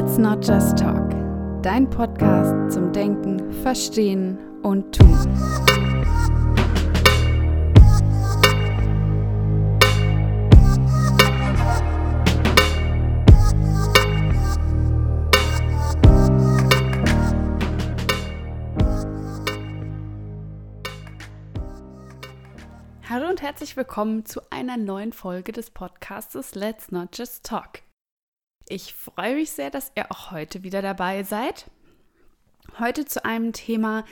Let's Not Just Talk, dein Podcast zum Denken, Verstehen und Tun. Hallo und herzlich willkommen zu einer neuen Folge des Podcasts Let's Not Just Talk. Ich freue mich sehr, dass ihr auch heute wieder dabei seid. Heute zu einem Thema,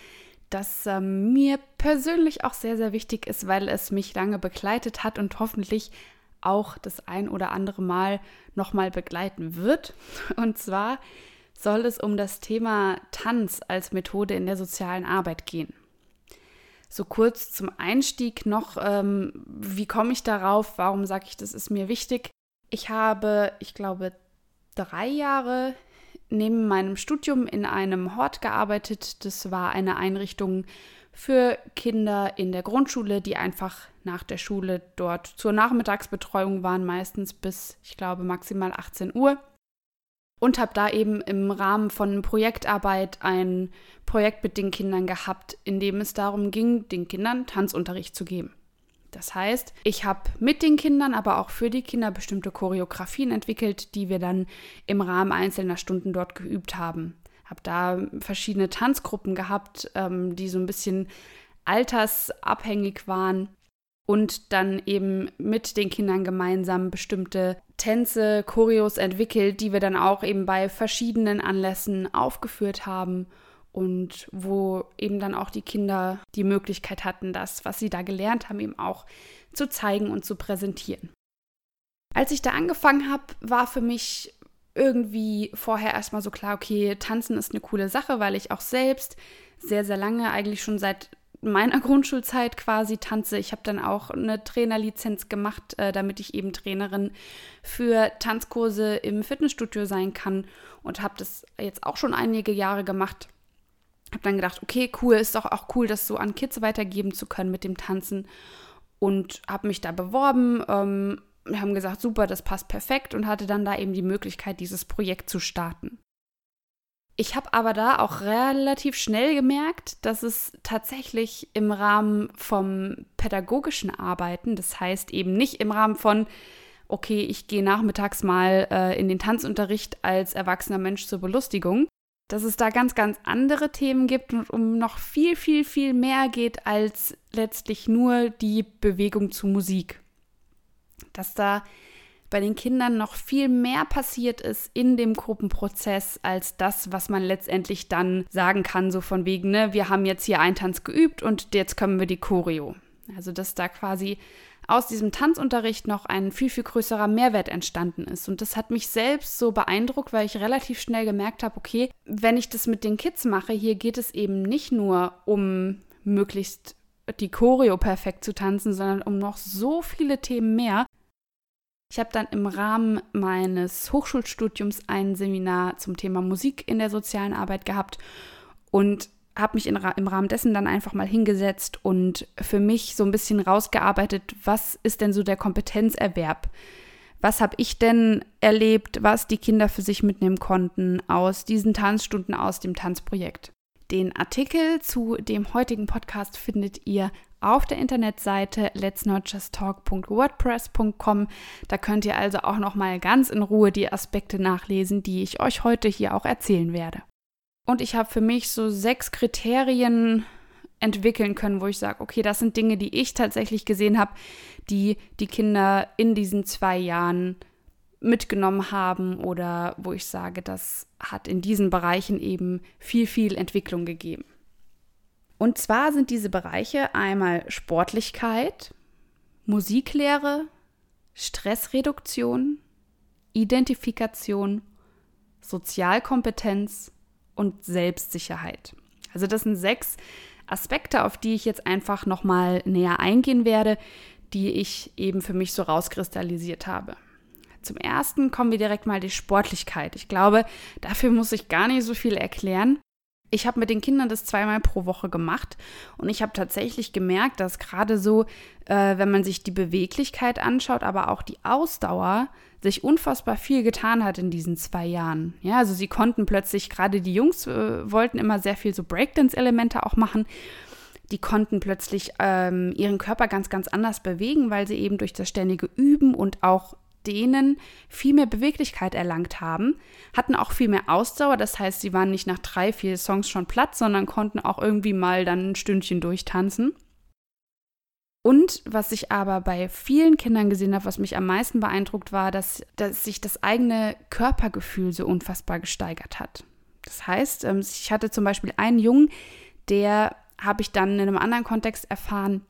das äh, mir persönlich auch sehr, sehr wichtig ist, weil es mich lange begleitet hat und hoffentlich auch das ein oder andere Mal nochmal begleiten wird. Und zwar soll es um das Thema Tanz als Methode in der sozialen Arbeit gehen. So kurz zum Einstieg noch, ähm, wie komme ich darauf? Warum sage ich, das ist mir wichtig? Ich habe, ich glaube, drei Jahre neben meinem Studium in einem Hort gearbeitet. Das war eine Einrichtung für Kinder in der Grundschule, die einfach nach der Schule dort zur Nachmittagsbetreuung waren, meistens bis, ich glaube, maximal 18 Uhr. Und habe da eben im Rahmen von Projektarbeit ein Projekt mit den Kindern gehabt, in dem es darum ging, den Kindern Tanzunterricht zu geben. Das heißt, ich habe mit den Kindern, aber auch für die Kinder bestimmte Choreografien entwickelt, die wir dann im Rahmen einzelner Stunden dort geübt haben. Habe da verschiedene Tanzgruppen gehabt, ähm, die so ein bisschen altersabhängig waren und dann eben mit den Kindern gemeinsam bestimmte Tänze, Choreos entwickelt, die wir dann auch eben bei verschiedenen Anlässen aufgeführt haben und wo eben dann auch die Kinder die Möglichkeit hatten, das, was sie da gelernt haben, eben auch zu zeigen und zu präsentieren. Als ich da angefangen habe, war für mich irgendwie vorher erstmal so klar, okay, tanzen ist eine coole Sache, weil ich auch selbst sehr, sehr lange, eigentlich schon seit meiner Grundschulzeit quasi tanze. Ich habe dann auch eine Trainerlizenz gemacht, äh, damit ich eben Trainerin für Tanzkurse im Fitnessstudio sein kann und habe das jetzt auch schon einige Jahre gemacht habe dann gedacht, okay, cool, ist doch auch cool, das so an Kids weitergeben zu können mit dem Tanzen. Und habe mich da beworben. Ähm, wir haben gesagt, super, das passt perfekt und hatte dann da eben die Möglichkeit, dieses Projekt zu starten. Ich habe aber da auch relativ schnell gemerkt, dass es tatsächlich im Rahmen vom pädagogischen Arbeiten, das heißt eben nicht im Rahmen von, okay, ich gehe nachmittags mal äh, in den Tanzunterricht als erwachsener Mensch zur Belustigung, dass es da ganz, ganz andere Themen gibt und um noch viel, viel, viel mehr geht als letztlich nur die Bewegung zu Musik. Dass da bei den Kindern noch viel mehr passiert ist in dem Gruppenprozess als das, was man letztendlich dann sagen kann, so von wegen, ne, wir haben jetzt hier einen Tanz geübt und jetzt können wir die Choreo. Also dass da quasi aus diesem Tanzunterricht noch ein viel, viel größerer Mehrwert entstanden ist. Und das hat mich selbst so beeindruckt, weil ich relativ schnell gemerkt habe, okay, wenn ich das mit den Kids mache, hier geht es eben nicht nur um möglichst die Choreo perfekt zu tanzen, sondern um noch so viele Themen mehr. Ich habe dann im Rahmen meines Hochschulstudiums ein Seminar zum Thema Musik in der sozialen Arbeit gehabt und habe mich in, im Rahmen dessen dann einfach mal hingesetzt und für mich so ein bisschen rausgearbeitet, was ist denn so der Kompetenzerwerb? Was habe ich denn erlebt, was die Kinder für sich mitnehmen konnten aus diesen Tanzstunden aus dem Tanzprojekt? Den Artikel zu dem heutigen Podcast findet ihr auf der Internetseite letsnotjusttalk.wordpress.com. Da könnt ihr also auch noch mal ganz in Ruhe die Aspekte nachlesen, die ich euch heute hier auch erzählen werde. Und ich habe für mich so sechs Kriterien entwickeln können, wo ich sage, okay, das sind Dinge, die ich tatsächlich gesehen habe, die die Kinder in diesen zwei Jahren mitgenommen haben oder wo ich sage, das hat in diesen Bereichen eben viel, viel Entwicklung gegeben. Und zwar sind diese Bereiche einmal Sportlichkeit, Musiklehre, Stressreduktion, Identifikation, Sozialkompetenz und Selbstsicherheit. Also das sind sechs Aspekte, auf die ich jetzt einfach nochmal näher eingehen werde, die ich eben für mich so rauskristallisiert habe. Zum ersten kommen wir direkt mal die Sportlichkeit. Ich glaube, dafür muss ich gar nicht so viel erklären. Ich habe mit den Kindern das zweimal pro Woche gemacht und ich habe tatsächlich gemerkt, dass gerade so, äh, wenn man sich die Beweglichkeit anschaut, aber auch die Ausdauer, sich unfassbar viel getan hat in diesen zwei Jahren. Ja, also sie konnten plötzlich, gerade die Jungs äh, wollten immer sehr viel so Breakdance-Elemente auch machen. Die konnten plötzlich ähm, ihren Körper ganz, ganz anders bewegen, weil sie eben durch das ständige Üben und auch denen viel mehr Beweglichkeit erlangt haben, hatten auch viel mehr Ausdauer. Das heißt, sie waren nicht nach drei, vier Songs schon platt, sondern konnten auch irgendwie mal dann ein Stündchen durchtanzen. Und was ich aber bei vielen Kindern gesehen habe, was mich am meisten beeindruckt war, dass, dass sich das eigene Körpergefühl so unfassbar gesteigert hat. Das heißt, ähm, ich hatte zum Beispiel einen Jungen, der habe ich dann in einem anderen Kontext erfahren,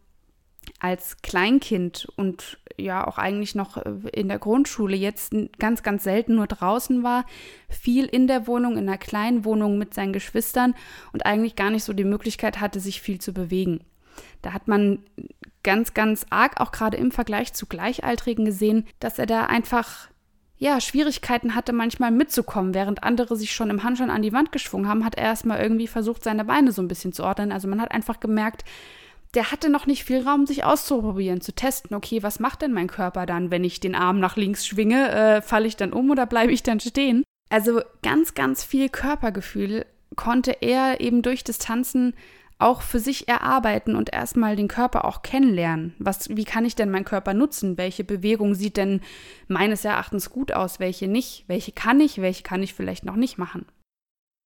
als Kleinkind und ja auch eigentlich noch äh, in der Grundschule jetzt ganz, ganz selten nur draußen war, viel in der Wohnung, in einer kleinen Wohnung mit seinen Geschwistern und eigentlich gar nicht so die Möglichkeit hatte, sich viel zu bewegen. Da hat man ganz, ganz arg, auch gerade im Vergleich zu Gleichaltrigen gesehen, dass er da einfach ja, Schwierigkeiten hatte, manchmal mitzukommen, während andere sich schon im Handstand an die Wand geschwungen haben, hat er erstmal irgendwie versucht, seine Beine so ein bisschen zu ordnen. Also man hat einfach gemerkt, der hatte noch nicht viel Raum, sich auszuprobieren, zu testen, okay, was macht denn mein Körper dann, wenn ich den Arm nach links schwinge? Äh, Falle ich dann um oder bleibe ich dann stehen? Also ganz, ganz viel Körpergefühl konnte er eben durch das Tanzen auch für sich erarbeiten und erstmal den Körper auch kennenlernen. Was, wie kann ich denn meinen Körper nutzen? Welche Bewegung sieht denn meines Erachtens gut aus? Welche nicht? Welche kann ich? Welche kann ich vielleicht noch nicht machen?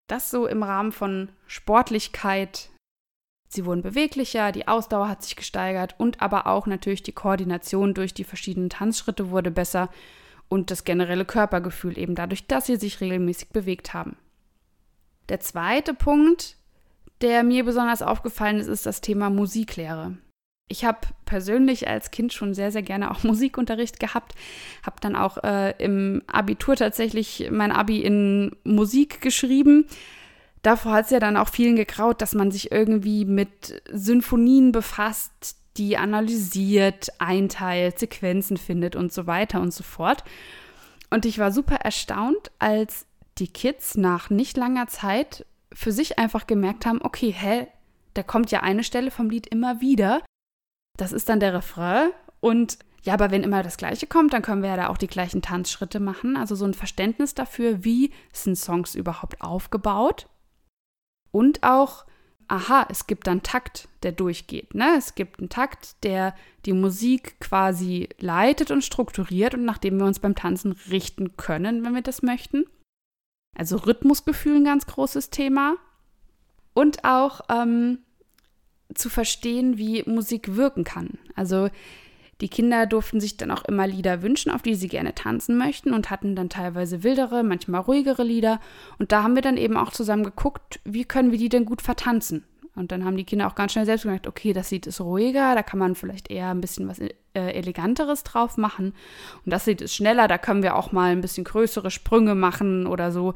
Das so im Rahmen von Sportlichkeit, Sie wurden beweglicher, die Ausdauer hat sich gesteigert und aber auch natürlich die Koordination durch die verschiedenen Tanzschritte wurde besser und das generelle Körpergefühl eben dadurch, dass sie sich regelmäßig bewegt haben. Der zweite Punkt, der mir besonders aufgefallen ist, ist das Thema Musiklehre. Ich habe persönlich als Kind schon sehr, sehr gerne auch Musikunterricht gehabt, habe dann auch äh, im Abitur tatsächlich mein Abi in Musik geschrieben, davor hat es ja dann auch vielen gekraut, dass man sich irgendwie mit Symphonien befasst, die analysiert, einteilt, Sequenzen findet und so weiter und so fort. Und ich war super erstaunt, als die Kids nach nicht langer Zeit für sich einfach gemerkt haben, okay, hä, da kommt ja eine Stelle vom Lied immer wieder. Das ist dann der Refrain und ja, aber wenn immer das Gleiche kommt, dann können wir ja da auch die gleichen Tanzschritte machen. Also so ein Verständnis dafür, wie sind Songs überhaupt aufgebaut und auch, aha, es gibt dann Takt, der durchgeht. Ne? Es gibt einen Takt, der die Musik quasi leitet und strukturiert und nach dem wir uns beim Tanzen richten können, wenn wir das möchten. Also Rhythmusgefühl ein ganz großes Thema. Und auch ähm, zu verstehen, wie Musik wirken kann. Also die Kinder durften sich dann auch immer Lieder wünschen, auf die sie gerne tanzen möchten und hatten dann teilweise wildere, manchmal ruhigere Lieder. Und da haben wir dann eben auch zusammen geguckt, wie können wir die denn gut vertanzen. Und dann haben die Kinder auch ganz schnell selbst gemerkt, okay, das Lied ist ruhiger, da kann man vielleicht eher ein bisschen was äh, Eleganteres drauf machen. Und das Lied ist schneller, da können wir auch mal ein bisschen größere Sprünge machen oder so.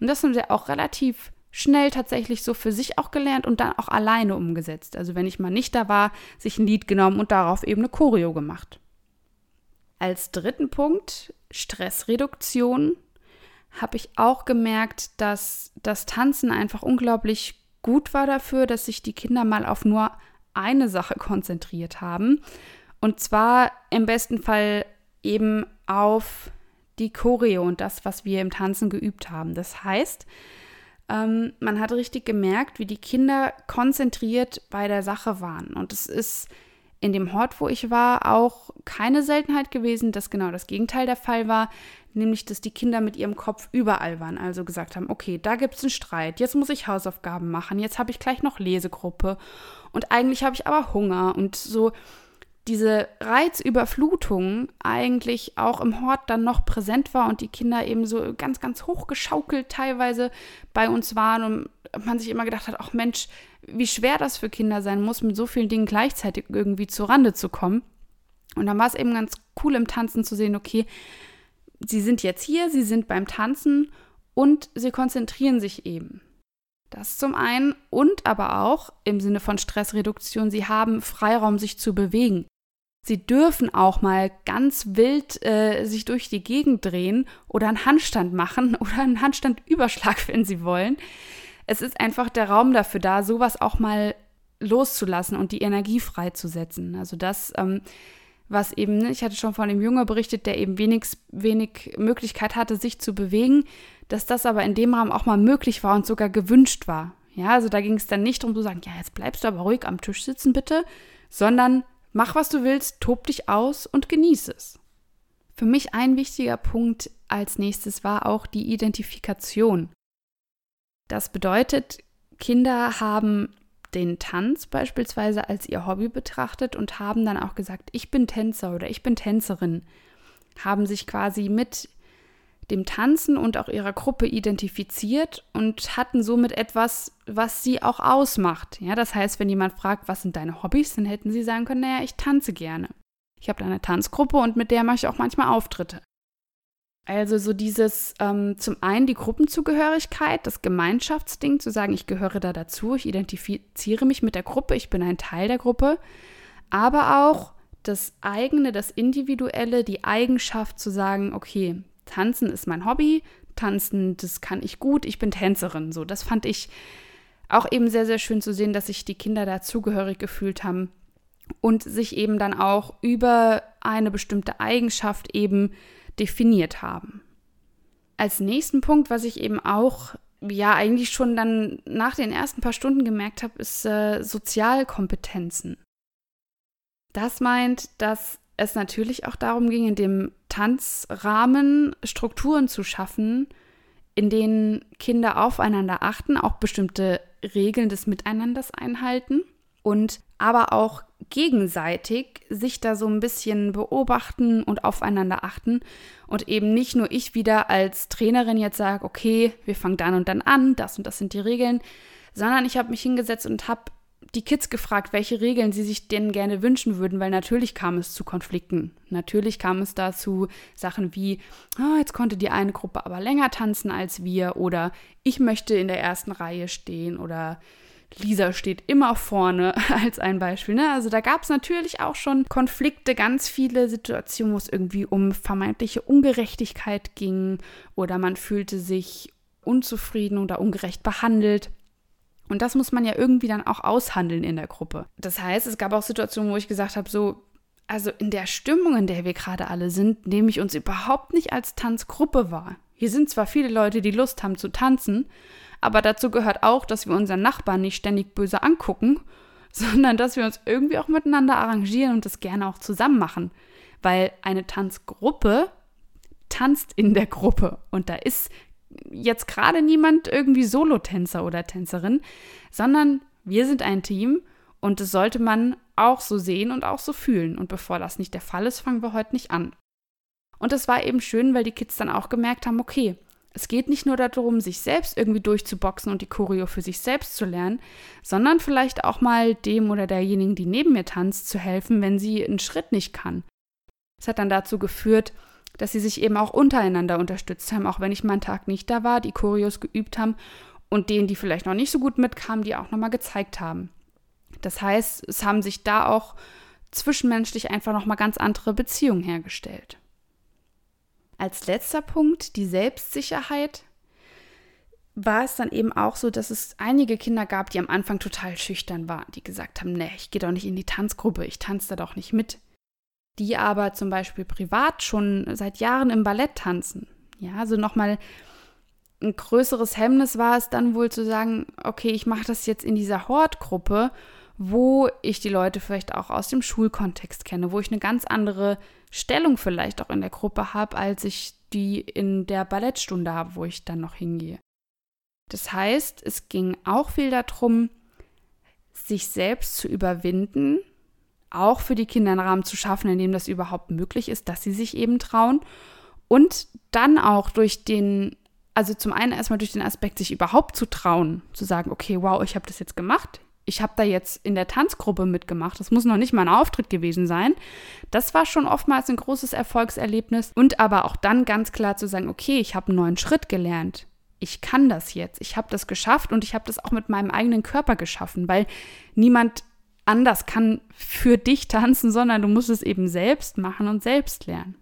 Und das haben sie auch relativ schnell tatsächlich so für sich auch gelernt und dann auch alleine umgesetzt. Also wenn ich mal nicht da war, sich ein Lied genommen und darauf eben eine Choreo gemacht. Als dritten Punkt Stressreduktion habe ich auch gemerkt, dass das Tanzen einfach unglaublich gut war dafür, dass sich die Kinder mal auf nur eine Sache konzentriert haben. Und zwar im besten Fall eben auf die Choreo und das, was wir im Tanzen geübt haben. Das heißt, ähm, man hat richtig gemerkt, wie die Kinder konzentriert bei der Sache waren. Und es ist in dem Hort, wo ich war, auch keine Seltenheit gewesen, dass genau das Gegenteil der Fall war, nämlich dass die Kinder mit ihrem Kopf überall waren, also gesagt haben, okay, da gibt es einen Streit, jetzt muss ich Hausaufgaben machen, jetzt habe ich gleich noch Lesegruppe. Und eigentlich habe ich aber Hunger. Und so diese Reizüberflutung eigentlich auch im Hort dann noch präsent war und die Kinder eben so ganz, ganz hochgeschaukelt teilweise bei uns waren und man sich immer gedacht hat, ach Mensch, wie schwer das für Kinder sein muss, mit so vielen Dingen gleichzeitig irgendwie zur Rande zu kommen. Und dann war es eben ganz cool im Tanzen zu sehen, okay, sie sind jetzt hier, sie sind beim Tanzen und sie konzentrieren sich eben. Das zum einen und aber auch im Sinne von Stressreduktion, sie haben Freiraum, sich zu bewegen. Sie dürfen auch mal ganz wild äh, sich durch die Gegend drehen oder einen Handstand machen oder einen Handstandüberschlag, wenn sie wollen. es ist einfach der Raum dafür da, sowas auch mal loszulassen und die Energie freizusetzen. Also das, ähm, was eben, ne, ich hatte schon von dem Junge berichtet, der eben wenig, wenig Möglichkeit hatte, sich zu bewegen, dass das aber in dem Raum auch mal möglich war und sogar gewünscht war. Ja, also da ging es dann nicht darum zu sagen, ja, jetzt bleibst du aber ruhig am Tisch sitzen, bitte, sondern mach, was du willst, tob dich aus und genieße es. Für mich ein wichtiger Punkt als nächstes war auch die Identifikation. Das bedeutet, Kinder haben den Tanz beispielsweise als ihr Hobby betrachtet und haben dann auch gesagt, ich bin Tänzer oder ich bin Tänzerin, haben sich quasi mit dem Tanzen und auch ihrer Gruppe identifiziert und hatten somit etwas, was sie auch ausmacht. Ja, das heißt, wenn jemand fragt, was sind deine Hobbys, dann hätten sie sagen können, naja, ich tanze gerne. Ich habe da eine Tanzgruppe und mit der mache ich auch manchmal Auftritte. Also so dieses ähm, zum einen die Gruppenzugehörigkeit, das Gemeinschaftsding, zu sagen, ich gehöre da dazu, ich identifiziere mich mit der Gruppe, ich bin ein Teil der Gruppe, aber auch das eigene, das individuelle, die Eigenschaft zu sagen, okay, Tanzen ist mein Hobby, Tanzen, das kann ich gut, ich bin Tänzerin. So, das fand ich auch eben sehr, sehr schön zu sehen, dass sich die Kinder dazugehörig gefühlt haben und sich eben dann auch über eine bestimmte Eigenschaft eben definiert haben. Als nächsten Punkt, was ich eben auch ja eigentlich schon dann nach den ersten paar Stunden gemerkt habe, ist äh, Sozialkompetenzen. Das meint, dass es natürlich auch darum ging, in dem Tanzrahmen Strukturen zu schaffen, in denen Kinder aufeinander achten, auch bestimmte Regeln des Miteinanders einhalten und aber auch gegenseitig sich da so ein bisschen beobachten und aufeinander achten und eben nicht nur ich wieder als Trainerin jetzt sage, okay, wir fangen dann und dann an, das und das sind die Regeln, sondern ich habe mich hingesetzt und habe die Kids gefragt, welche Regeln sie sich denn gerne wünschen würden, weil natürlich kam es zu Konflikten. Natürlich kam es dazu Sachen wie, oh, jetzt konnte die eine Gruppe aber länger tanzen als wir oder ich möchte in der ersten Reihe stehen oder Lisa steht immer vorne als ein Beispiel. Ne? Also da gab es natürlich auch schon Konflikte, ganz viele Situationen, wo es irgendwie um vermeintliche Ungerechtigkeit ging oder man fühlte sich unzufrieden oder ungerecht behandelt. Und das muss man ja irgendwie dann auch aushandeln in der Gruppe. Das heißt, es gab auch Situationen, wo ich gesagt habe, so, also in der Stimmung, in der wir gerade alle sind, nehme ich uns überhaupt nicht als Tanzgruppe wahr. Hier sind zwar viele Leute, die Lust haben zu tanzen, aber dazu gehört auch, dass wir unseren Nachbarn nicht ständig böse angucken, sondern dass wir uns irgendwie auch miteinander arrangieren und das gerne auch zusammen machen. Weil eine Tanzgruppe tanzt in der Gruppe und da ist jetzt gerade niemand irgendwie Solotänzer oder Tänzerin, sondern wir sind ein Team und das sollte man auch so sehen und auch so fühlen. Und bevor das nicht der Fall ist, fangen wir heute nicht an. Und das war eben schön, weil die Kids dann auch gemerkt haben, okay, es geht nicht nur darum, sich selbst irgendwie durchzuboxen und die Choreo für sich selbst zu lernen, sondern vielleicht auch mal dem oder derjenigen, die neben mir tanzt, zu helfen, wenn sie einen Schritt nicht kann. Das hat dann dazu geführt, dass sie sich eben auch untereinander unterstützt haben, auch wenn ich mal einen Tag nicht da war, die Choreos geübt haben und denen, die vielleicht noch nicht so gut mitkamen, die auch nochmal gezeigt haben. Das heißt, es haben sich da auch zwischenmenschlich einfach nochmal ganz andere Beziehungen hergestellt. Als letzter Punkt die Selbstsicherheit war es dann eben auch so, dass es einige Kinder gab, die am Anfang total schüchtern waren, die gesagt haben, nee, ich gehe doch nicht in die Tanzgruppe, ich tanze da doch nicht mit. Die aber zum Beispiel privat schon seit Jahren im Ballett tanzen. Ja, also nochmal ein größeres Hemmnis war es dann wohl zu sagen, okay, ich mache das jetzt in dieser Hortgruppe, wo ich die Leute vielleicht auch aus dem Schulkontext kenne, wo ich eine ganz andere Stellung vielleicht auch in der Gruppe habe, als ich die in der Ballettstunde habe, wo ich dann noch hingehe. Das heißt, es ging auch viel darum, sich selbst zu überwinden, auch für die Kinder einen Rahmen zu schaffen, in dem das überhaupt möglich ist, dass sie sich eben trauen und dann auch durch den, also zum einen erstmal durch den Aspekt, sich überhaupt zu trauen, zu sagen, okay, wow, ich habe das jetzt gemacht, ich habe da jetzt in der Tanzgruppe mitgemacht. Das muss noch nicht mal ein Auftritt gewesen sein. Das war schon oftmals ein großes Erfolgserlebnis. Und aber auch dann ganz klar zu sagen, okay, ich habe einen neuen Schritt gelernt. Ich kann das jetzt. Ich habe das geschafft und ich habe das auch mit meinem eigenen Körper geschaffen, weil niemand anders kann für dich tanzen, sondern du musst es eben selbst machen und selbst lernen.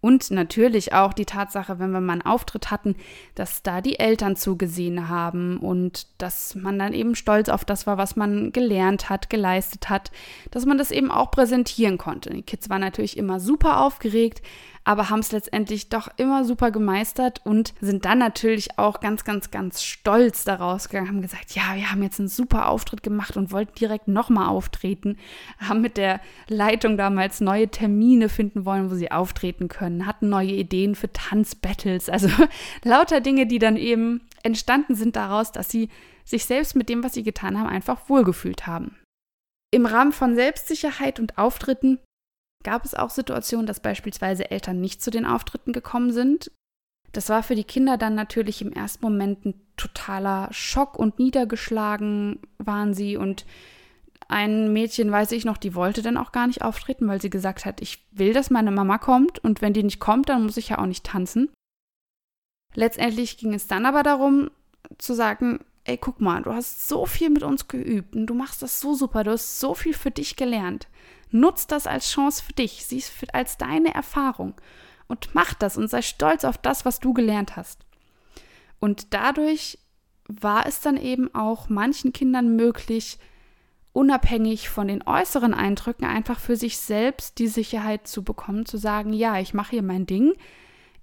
Und natürlich auch die Tatsache, wenn wir mal einen Auftritt hatten, dass da die Eltern zugesehen haben und dass man dann eben stolz auf das war, was man gelernt hat, geleistet hat, dass man das eben auch präsentieren konnte. Die Kids waren natürlich immer super aufgeregt, aber haben es letztendlich doch immer super gemeistert und sind dann natürlich auch ganz, ganz, ganz stolz daraus gegangen, haben gesagt, ja, wir haben jetzt einen super Auftritt gemacht und wollten direkt nochmal auftreten, haben mit der Leitung damals neue Termine finden wollen, wo sie auftreten können, hatten neue Ideen für Tanzbattles, also lauter Dinge, die dann eben entstanden sind daraus, dass sie sich selbst mit dem, was sie getan haben, einfach wohlgefühlt haben. Im Rahmen von Selbstsicherheit und Auftritten gab es auch Situationen, dass beispielsweise Eltern nicht zu den Auftritten gekommen sind. Das war für die Kinder dann natürlich im ersten Moment ein totaler Schock und niedergeschlagen waren sie und ein Mädchen, weiß ich noch, die wollte dann auch gar nicht auftreten, weil sie gesagt hat, ich will, dass meine Mama kommt und wenn die nicht kommt, dann muss ich ja auch nicht tanzen. Letztendlich ging es dann aber darum zu sagen, ey, guck mal, du hast so viel mit uns geübt und du machst das so super, du hast so viel für dich gelernt. Nutz das als Chance für dich, sieh es als deine Erfahrung und mach das und sei stolz auf das, was du gelernt hast. Und dadurch war es dann eben auch manchen Kindern möglich, unabhängig von den äußeren Eindrücken einfach für sich selbst die Sicherheit zu bekommen, zu sagen, ja, ich mache hier mein Ding,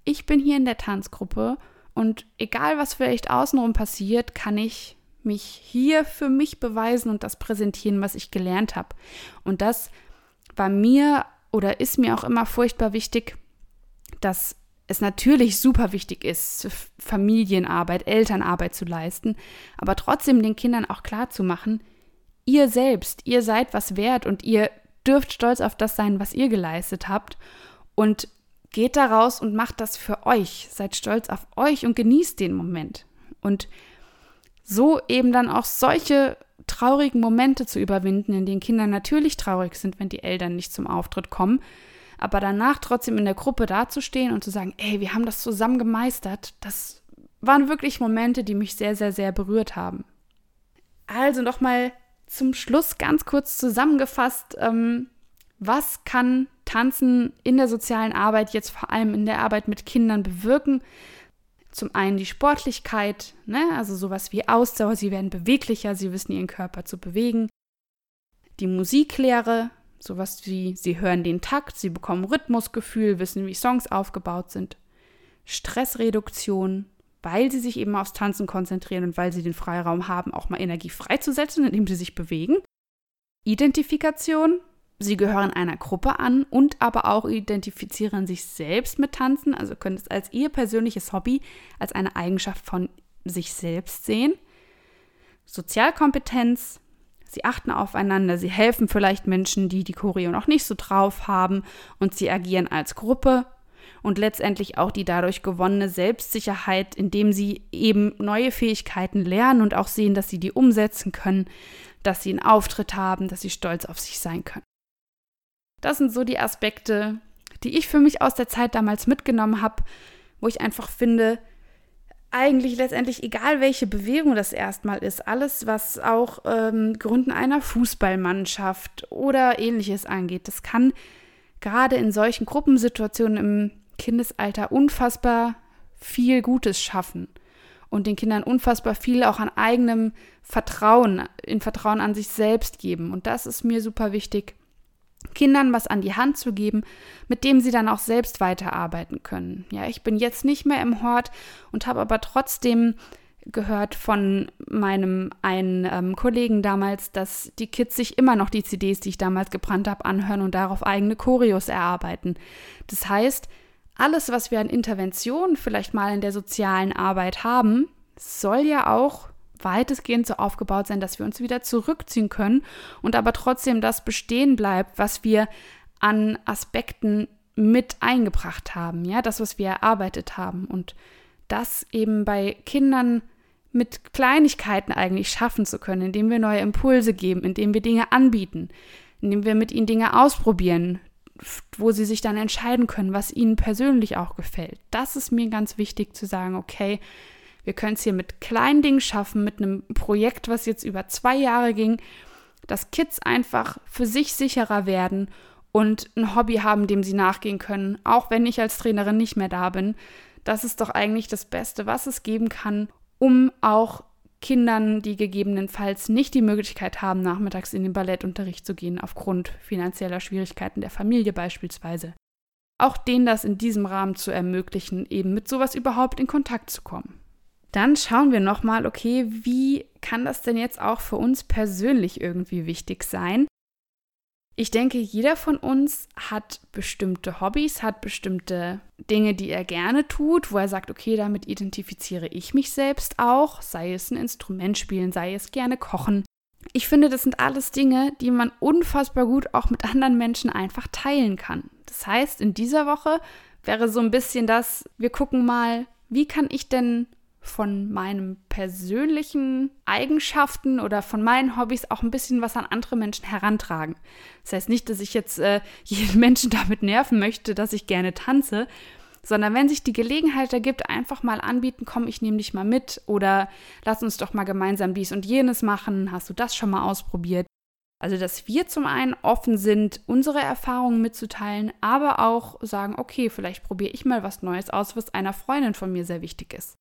ich bin hier in der Tanzgruppe und egal was vielleicht außenrum passiert, kann ich mich hier für mich beweisen und das präsentieren, was ich gelernt habe. Und das war mir oder ist mir auch immer furchtbar wichtig, dass es natürlich super wichtig ist, Familienarbeit, Elternarbeit zu leisten, aber trotzdem den Kindern auch klar zu machen, ihr selbst, ihr seid was wert und ihr dürft stolz auf das sein, was ihr geleistet habt und geht da raus und macht das für euch, seid stolz auf euch und genießt den Moment. Und so eben dann auch solche traurigen Momente zu überwinden, in denen Kinder natürlich traurig sind, wenn die Eltern nicht zum Auftritt kommen, aber danach trotzdem in der Gruppe dazustehen und zu sagen, ey, wir haben das zusammen gemeistert, das waren wirklich Momente, die mich sehr, sehr, sehr berührt haben. Also nochmal zum Schluss ganz kurz zusammengefasst, ähm, was kann Tanzen in der sozialen Arbeit, jetzt vor allem in der Arbeit mit Kindern bewirken? Zum einen die Sportlichkeit, ne? also sowas wie Ausdauer, sie werden beweglicher, sie wissen ihren Körper zu bewegen. Die Musiklehre, sowas wie sie hören den Takt, sie bekommen Rhythmusgefühl, wissen, wie Songs aufgebaut sind. Stressreduktion, weil sie sich eben aufs Tanzen konzentrieren und weil sie den Freiraum haben, auch mal Energie freizusetzen, indem sie sich bewegen. Identifikation, Sie gehören einer Gruppe an und aber auch identifizieren sich selbst mit Tanzen, also können es als ihr persönliches Hobby, als eine Eigenschaft von sich selbst sehen. Sozialkompetenz, sie achten aufeinander, sie helfen vielleicht Menschen, die die Choreo noch nicht so drauf haben und sie agieren als Gruppe und letztendlich auch die dadurch gewonnene Selbstsicherheit, indem sie eben neue Fähigkeiten lernen und auch sehen, dass sie die umsetzen können, dass sie einen Auftritt haben, dass sie stolz auf sich sein können. Das sind so die Aspekte, die ich für mich aus der Zeit damals mitgenommen habe, wo ich einfach finde, eigentlich letztendlich egal welche Bewegung das erstmal ist, alles was auch ähm, Gründen einer Fußballmannschaft oder ähnliches angeht, das kann gerade in solchen Gruppensituationen im Kindesalter unfassbar viel Gutes schaffen und den Kindern unfassbar viel auch an eigenem Vertrauen, in Vertrauen an sich selbst geben. Und das ist mir super wichtig, Kindern was an die Hand zu geben, mit dem sie dann auch selbst weiterarbeiten können. Ja, ich bin jetzt nicht mehr im Hort und habe aber trotzdem gehört von meinem einen ähm, Kollegen damals, dass die Kids sich immer noch die CDs, die ich damals gebrannt habe, anhören und darauf eigene Choreos erarbeiten. Das heißt, alles, was wir an Interventionen vielleicht mal in der sozialen Arbeit haben, soll ja auch weitestgehend so aufgebaut sein, dass wir uns wieder zurückziehen können und aber trotzdem das bestehen bleibt, was wir an Aspekten mit eingebracht haben, ja, das, was wir erarbeitet haben und das eben bei Kindern mit Kleinigkeiten eigentlich schaffen zu können, indem wir neue Impulse geben, indem wir Dinge anbieten, indem wir mit ihnen Dinge ausprobieren, wo sie sich dann entscheiden können, was ihnen persönlich auch gefällt. Das ist mir ganz wichtig zu sagen, okay, wir können es hier mit kleinen Dingen schaffen, mit einem Projekt, was jetzt über zwei Jahre ging, dass Kids einfach für sich sicherer werden und ein Hobby haben, dem sie nachgehen können, auch wenn ich als Trainerin nicht mehr da bin. Das ist doch eigentlich das Beste, was es geben kann, um auch Kindern, die gegebenenfalls nicht die Möglichkeit haben, nachmittags in den Ballettunterricht zu gehen, aufgrund finanzieller Schwierigkeiten der Familie beispielsweise, auch denen das in diesem Rahmen zu ermöglichen, eben mit sowas überhaupt in Kontakt zu kommen. Dann schauen wir nochmal, okay, wie kann das denn jetzt auch für uns persönlich irgendwie wichtig sein? Ich denke, jeder von uns hat bestimmte Hobbys, hat bestimmte Dinge, die er gerne tut, wo er sagt, okay, damit identifiziere ich mich selbst auch, sei es ein Instrument spielen, sei es gerne kochen. Ich finde, das sind alles Dinge, die man unfassbar gut auch mit anderen Menschen einfach teilen kann. Das heißt, in dieser Woche wäre so ein bisschen das, wir gucken mal, wie kann ich denn von meinen persönlichen Eigenschaften oder von meinen Hobbys auch ein bisschen was an andere Menschen herantragen. Das heißt nicht, dass ich jetzt äh, jeden Menschen damit nerven möchte, dass ich gerne tanze, sondern wenn sich die Gelegenheit ergibt, einfach mal anbieten, komm, ich nehme dich mal mit oder lass uns doch mal gemeinsam dies und jenes machen, hast du das schon mal ausprobiert? Also, dass wir zum einen offen sind, unsere Erfahrungen mitzuteilen, aber auch sagen, okay, vielleicht probiere ich mal was Neues aus, was einer Freundin von mir sehr wichtig ist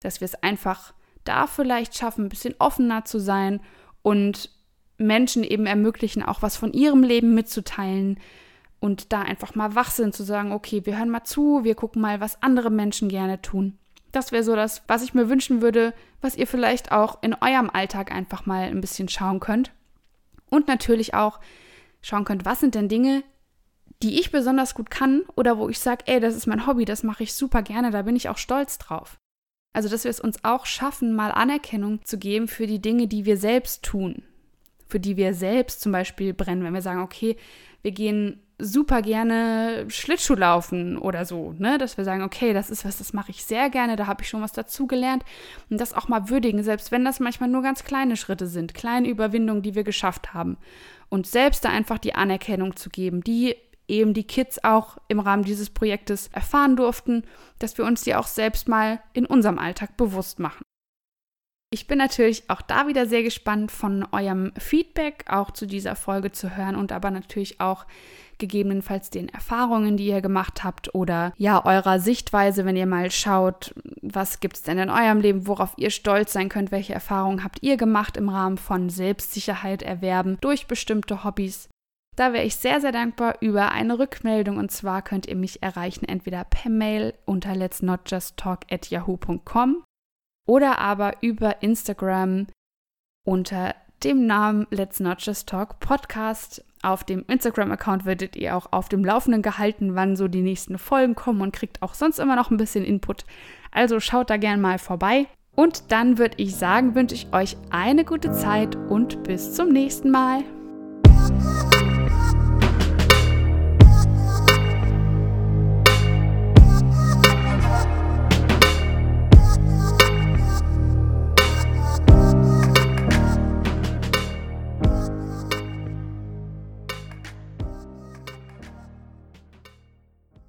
dass wir es einfach da vielleicht schaffen, ein bisschen offener zu sein und Menschen eben ermöglichen, auch was von ihrem Leben mitzuteilen und da einfach mal wach sind, zu sagen, okay, wir hören mal zu, wir gucken mal, was andere Menschen gerne tun. Das wäre so das, was ich mir wünschen würde, was ihr vielleicht auch in eurem Alltag einfach mal ein bisschen schauen könnt. Und natürlich auch schauen könnt, was sind denn Dinge, die ich besonders gut kann oder wo ich sage, ey, das ist mein Hobby, das mache ich super gerne, da bin ich auch stolz drauf. Also, dass wir es uns auch schaffen, mal Anerkennung zu geben für die Dinge, die wir selbst tun. Für die wir selbst zum Beispiel brennen, wenn wir sagen, okay, wir gehen super gerne Schlittschuh laufen oder so, ne? Dass wir sagen, okay, das ist was, das mache ich sehr gerne, da habe ich schon was dazugelernt. Und das auch mal würdigen, selbst wenn das manchmal nur ganz kleine Schritte sind, kleine Überwindungen, die wir geschafft haben. Und selbst da einfach die Anerkennung zu geben, die eben die Kids auch im Rahmen dieses Projektes erfahren durften, dass wir uns die auch selbst mal in unserem Alltag bewusst machen. Ich bin natürlich auch da wieder sehr gespannt von eurem Feedback auch zu dieser Folge zu hören und aber natürlich auch gegebenenfalls den Erfahrungen, die ihr gemacht habt oder ja eurer Sichtweise, wenn ihr mal schaut, was gibt es denn in eurem Leben, worauf ihr stolz sein könnt, welche Erfahrungen habt ihr gemacht im Rahmen von Selbstsicherheit erwerben durch bestimmte Hobbys. Da wäre ich sehr, sehr dankbar über eine Rückmeldung und zwar könnt ihr mich erreichen entweder per Mail unter let's at yahoo.com oder aber über Instagram unter dem Namen Let's Not Just Talk Podcast. Auf dem Instagram-Account werdet ihr auch auf dem Laufenden gehalten, wann so die nächsten Folgen kommen und kriegt auch sonst immer noch ein bisschen Input. Also schaut da gerne mal vorbei. Und dann würde ich sagen, wünsche ich euch eine gute Zeit und bis zum nächsten Mal.